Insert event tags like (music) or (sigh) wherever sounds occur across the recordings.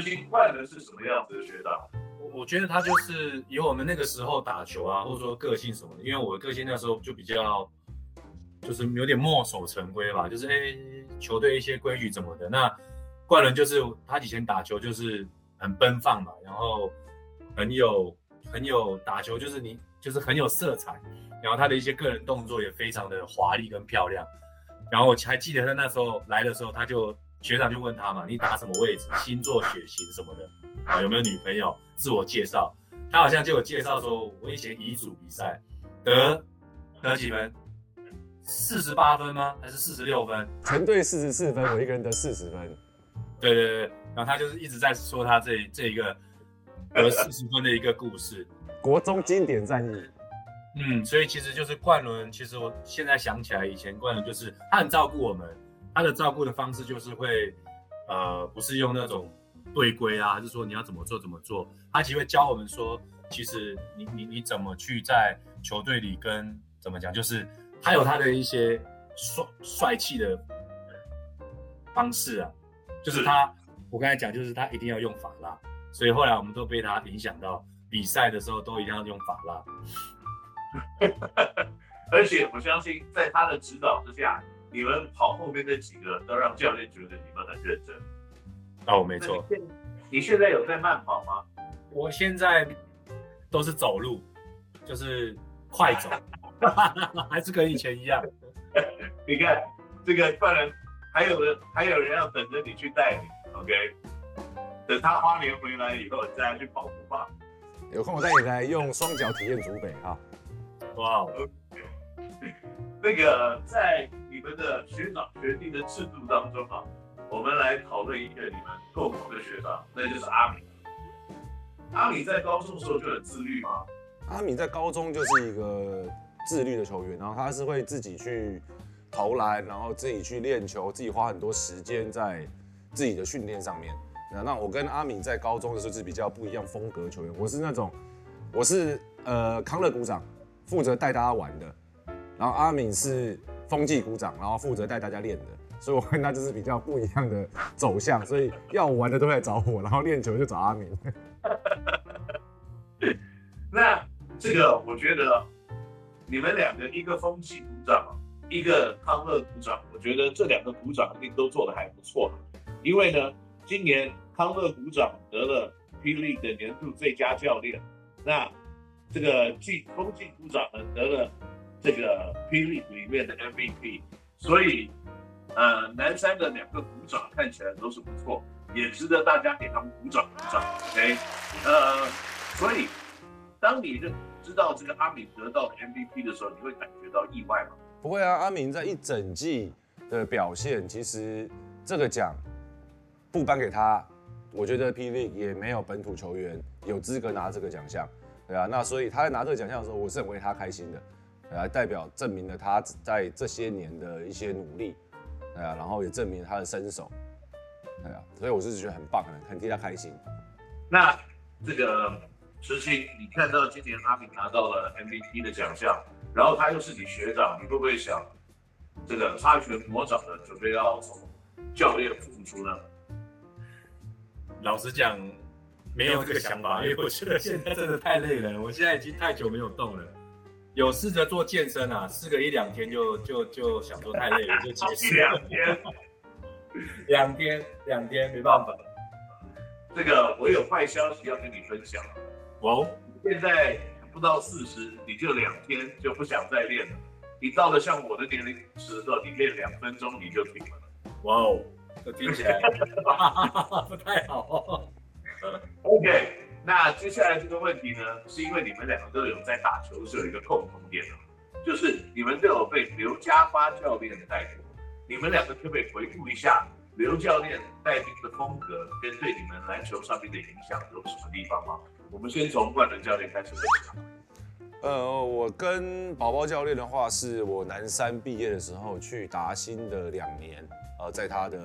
执行冠伦是什么样子的学长？我我觉得他就是以我们那个时候打球啊，或者说个性什么的，因为我的个性那时候就比较，就是有点墨守成规吧，就是哎、球队一些规矩怎么的。那怪伦就是他以前打球就是很奔放嘛，然后很有很有打球就是你就是很有色彩，然后他的一些个人动作也非常的华丽跟漂亮。然后我还记得他那时候来的时候，他就学长就问他嘛，你打什么位置？星座、血型什么的啊？有没有女朋友？自我介绍。他好像就有介绍说，我以前乙组比赛得得几分？四十八分吗？还是四十六分？全队四十四分，我一个人得四十分。对对对，然后他就是一直在说他这这一个得四十分的一个故事，(laughs) 国中经典战役。嗯，所以其实就是冠伦。其实我现在想起来，以前冠伦就是他很照顾我们，他的照顾的方式就是会，呃，不是用那种队规啊，还是说你要怎么做怎么做。他其实会教我们说，其实你你你怎么去在球队里跟怎么讲，就是他有他的一些帅帅气的方式啊，就是他，我刚才讲就是他一定要用法拉，所以后来我们都被他影响到，比赛的时候都一定要用法拉。(laughs) 而且我相信，在他的指导之下，你们跑后面那几个都让教练觉得你们很认真。哦，没错。你现在有在慢跑吗？我现在都是走路，就是快走，(laughs) 还是跟以前一样。你看这个，不然还有人还有人要等着你去带你，OK？等他花莲回来以后，再去跑步吧。有空我带你来用双脚体验竹北啊。哇哦，那个在你们的学长学弟的制度当中啊，我们来讨论一个你们共同的学长，那就是阿敏。阿敏在高中的时候就很自律吗？阿敏在高中就是一个自律的球员，然后他是会自己去投篮，然后自己去练球，自己花很多时间在自己的训练上面。那那我跟阿敏在高中的时候是比较不一样风格的球员，我是那种，我是呃康乐股长。负责带大家玩的，然后阿敏是风纪鼓掌，然后负责带大家练的，所以我跟他 (laughs) 就是比较不一样的走向，所以要玩的都来找我，然后练球就找阿敏。(laughs) 那这个我觉得你们两个，一个风纪鼓掌，一个康乐鼓掌，我觉得这两个鼓掌一定都做得还不错，因为呢，今年康乐鼓掌得了霹雳的年度最佳教练，那。这个季风纪鼓掌呢得了这个霹雳里面的 MVP，所以呃南山的两个鼓掌看起来都是不错，也值得大家给他们鼓掌鼓掌。OK，呃，所以当你认知道这个阿敏得到 MVP 的时候，你会感觉到意外吗？不会啊，阿敏在一整季的表现，其实这个奖不颁给他，我觉得霹雳也没有本土球员有资格拿这个奖项。对啊，那所以他在拿这个奖项的时候，我是很为他开心的，来代表证明了他在这些年的一些努力，对啊，然后也证明他的身手，对啊，所以我是觉得很棒，很很替他开心。那这个石清，你看到今年阿敏拿到了 MVP 的奖项，然后他又是你学长，你会不会想这个擦拳魔掌的准备要从教练复出呢？老实讲。没有这个想法，因为我觉得现在真的太累了。我现在已经太久没有动了，有试着做健身啊，试个一两天就就就想说太累了就结束。两天，两天，两天没办法。这个我有坏消息要跟你分享。哦，现在不到四十，你就两天就不想再练了。你到了像我的年龄时候，你练两分钟你就停了。哇哦，这听起来 (laughs) 不太好。(laughs) OK，那接下来这个问题呢，是因为你们两个都有在打球是有一个共同点，就是你们都有被刘家发教练带过。你们两个可不可以回顾一下刘教练带兵的风格跟对你们篮球上面的影响有什么地方吗？我们先从冠伦教练开始分享。呃，我跟宝宝教练的话，是我南山毕业的时候去达新的两年，呃，在他的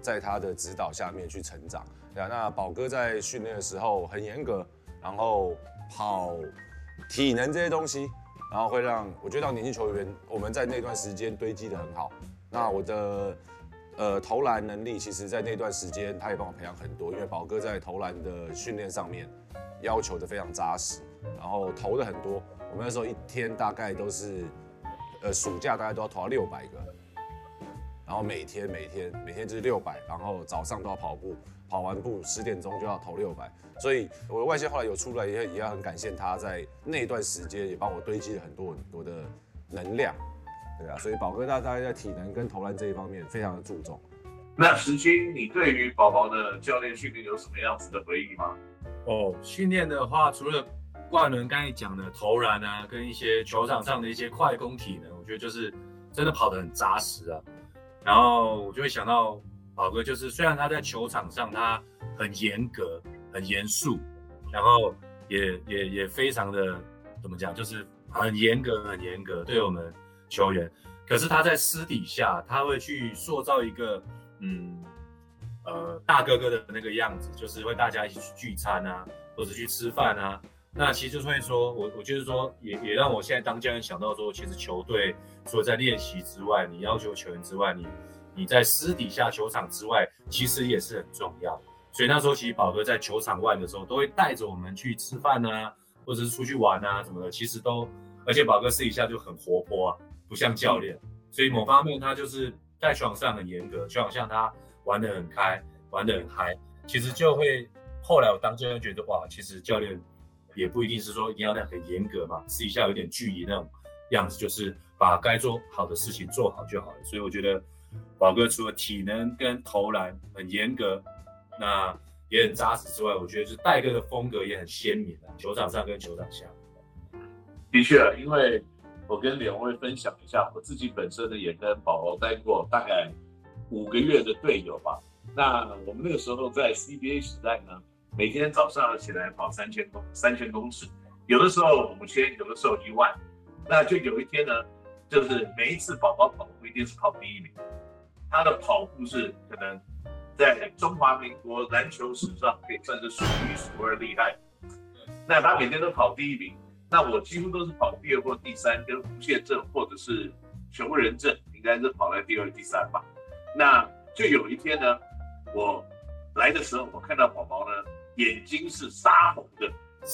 在他的指导下面去成长。对啊，那宝哥在训练的时候很严格，然后跑体能这些东西，然后会让我觉得让年轻球员我们在那段时间堆积得很好。那我的呃投篮能力，其实在那段时间他也帮我培养很多，因为宝哥在投篮的训练上面要求的非常扎实，然后投的很多。我们那时候一天大概都是，呃暑假大概都要投到六百个，然后每天每天每天就是六百，然后早上都要跑步，跑完步十点钟就要投六百。所以我的外线后来有出来，也也要很感谢他在那一段时间也帮我堆积了很多很多的能量，对啊，所以宝哥大大概在体能跟投篮这一方面非常的注重。那时清，你对于宝宝的教练训练有什么样子的回忆吗？哦，训练的话，除了冠伦刚才讲的投篮啊，跟一些球场上的一些快攻体能，我觉得就是真的跑得很扎实啊。然后我就会想到宝哥，就是虽然他在球场上他很严格。很严肃，然后也也也非常的怎么讲，就是很严格，很严格对我们球员。可是他在私底下，他会去塑造一个嗯呃大哥哥的那个样子，就是会大家一起去聚餐啊，或者去吃饭啊。那其实就会说，我我就是说，也也让我现在当教练想到说，其实球队除了在练习之外，你要求球员之外，你你在私底下球场之外，其实也是很重要。所以那时候其实宝哥在球场外的时候，都会带着我们去吃饭啊，或者是出去玩啊什么的。其实都，而且宝哥私底下就很活泼啊，不像教练。所以某方面他就是在球场上很严格，就好像他玩得很开，玩得很嗨。其实就会后来我当教练觉得哇，其实教练也不一定是说一定要那样很严格嘛，私底下有点距离那种样子，就是把该做好的事情做好就好了。所以我觉得宝哥除了体能跟投篮很严格。那也很扎实之外，我觉得是戴哥的风格也很鲜明的，球场上跟球场下。的确，因为我跟两位分享一下，我自己本身呢也跟宝宝待过大概五个月的队友吧。那我们那个时候在 CBA 时代呢，每天早上起来跑三千公三千公尺，有的时候五千，有的时候一万。那就有一天呢，就是每一次宝宝跑步一定是跑第一名，他的跑步是可能。在中华民国篮球史上，可以算是数一数二厉害。那他每天都跑第一名，那我几乎都是跑第二或第三，跟吴宪正或者是熊仁正，应该是跑在第二、第三吧。那就有一天呢，我来的时候，我看到宝宝呢，眼睛是杀红的，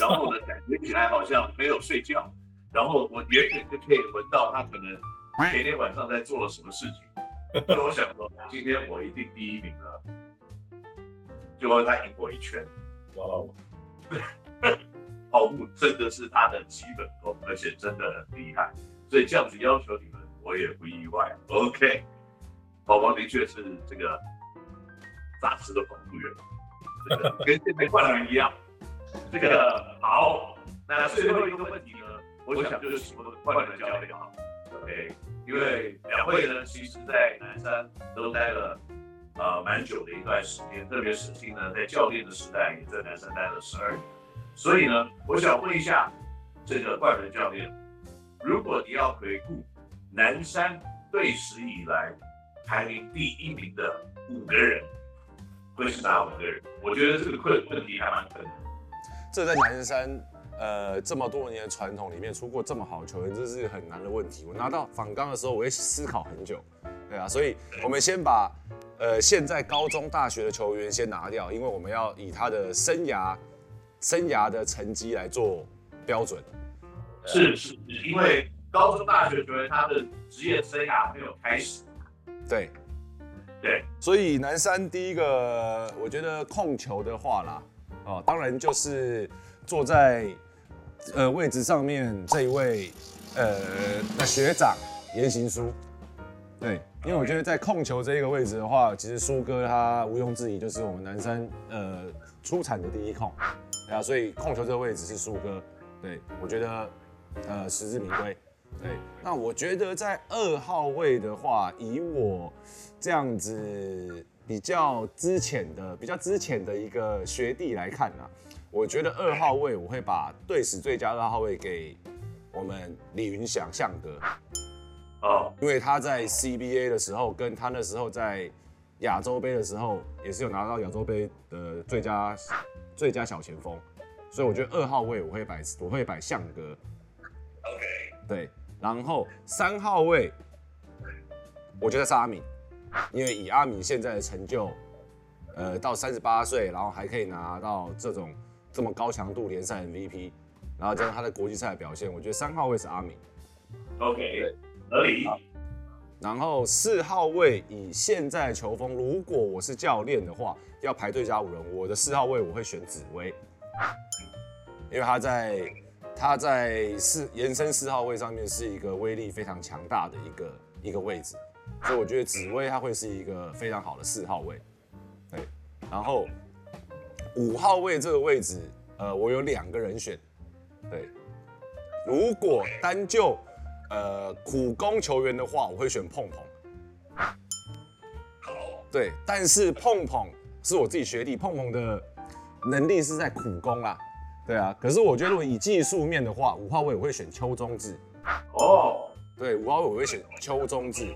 然后呢，感觉起来好像没有睡觉，然后我远远就可以闻到他可能前天晚上在做了什么事情。所以我想说，今天我一定第一名了，结果他赢我一圈。哇哦，跑步真的是他的基本功，而且真的很厉害，所以这样子要求你们，我也不意外。OK，宝宝的确是这个扎实的跑步员，这个跟现在冠伦一样。这个好，那最后一个问题呢，我想就是请问冠伦教练啊，OK。因为两位呢，其实，在南山都待了呃蛮久的一段时间，特别是时清呢，在教练的时代也在南山待了十二年。所以呢，我想问一下这个冠伦教练，如果你要回顾南山队史以来排名第一名的五个人，会是哪五个人？我觉得这个困问题还蛮困难。这在南山。呃，这么多年的传统里面出过这么好的球员，这是很难的问题。我拿到访纲的时候，我会思考很久，对啊，所以我们先把呃现在高中、大学的球员先拿掉，因为我们要以他的生涯生涯的成绩来做标准。是是，因为高中、大学球员他的职业生涯没有开始。对对，所以南山第一个，我觉得控球的话啦，哦，当然就是坐在。呃，位置上面这一位，呃，学长颜行书，对，因为我觉得在控球这一个位置的话，其实苏哥他毋庸置疑就是我们南山呃出产的第一控，啊，所以控球这个位置是苏哥，对，我觉得呃实至名归，对，那我觉得在二号位的话，以我这样子比较之前的、比较之前的一个学弟来看呢、啊。我觉得二号位我会把队史最佳二号位给我们李云祥向哥，哦，因为他在 CBA 的时候，跟他那时候在亚洲杯的时候，也是有拿到亚洲杯的最佳最佳小前锋，所以我觉得二号位我会摆我会摆向哥，OK，对，然后三号位我觉得是阿敏，因为以阿敏现在的成就，呃，到三十八岁，然后还可以拿到这种这么高强度联赛 MVP，然后加上他的国际赛的表现，我觉得三号位是阿敏。OK，合理。然后四号位以现在球风，如果我是教练的话，要排最佳五人，我的四号位我会选紫薇，因为他在他在四延伸四号位上面是一个威力非常强大的一个一个位置，所以我觉得紫薇他会是一个非常好的四号位。对，然后五号位这个位置，呃，我有两个人选。对，如果单就呃苦攻球员的话，我会选碰碰。对，但是碰碰是我自己学弟，碰碰的能力是在苦攻啦。对啊，可是我觉得如果以技术面的话，五号位我会选邱中志。哦，对，五号位我会选邱中志，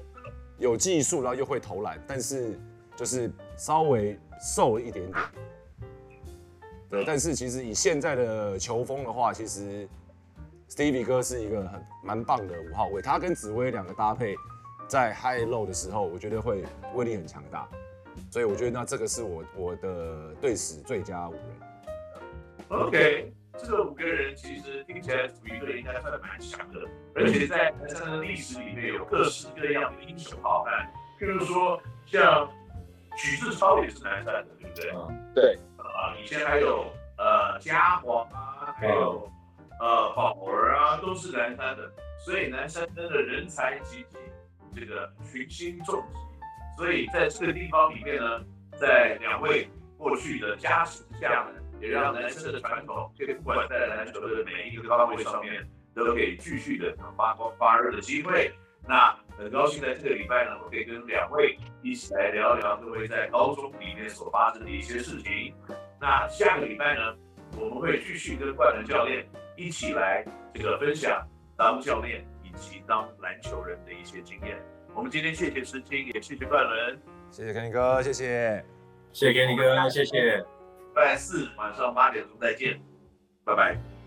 有技术，然后又会投篮，但是就是稍微瘦了一点点。对，但是其实以现在的球风的话，其实 Stevie 哥是一个很蛮棒的五号位，他跟紫薇两个搭配，在 High Low 的时候，我觉得会威力很强大，所以我觉得那这个是我我的队史最佳五人。OK，这个五个人其实听起来属于一个应该算蛮强的，而且在南山的历史里面有各式各样的英雄好汉，譬如说像许志超也是南山的，对不对？嗯，对。啊，以前还有呃嘉煌啊，还有呃宝儿啊，都是南山的，所以南山真的人才济济，这个群星众集，所以在这个地方里面呢，在两位过去的加持下呢，也让男生的传统，这个不管在篮球的每一个岗位上面，都可以继续的发光发热的机会。那很高兴在这个礼拜呢，我可以跟两位一起来聊聊各位在高中里面所发生的一些事情。那下个礼拜呢，我们会继续跟冠伦教练一起来这个分享当教练以及当篮球人的一些经验。我们今天谢谢时清，也谢谢冠伦，谢谢 Kenny 哥，谢谢，谢谢 Kenny 哥，谢谢。拜四晚上八点钟再见，拜拜。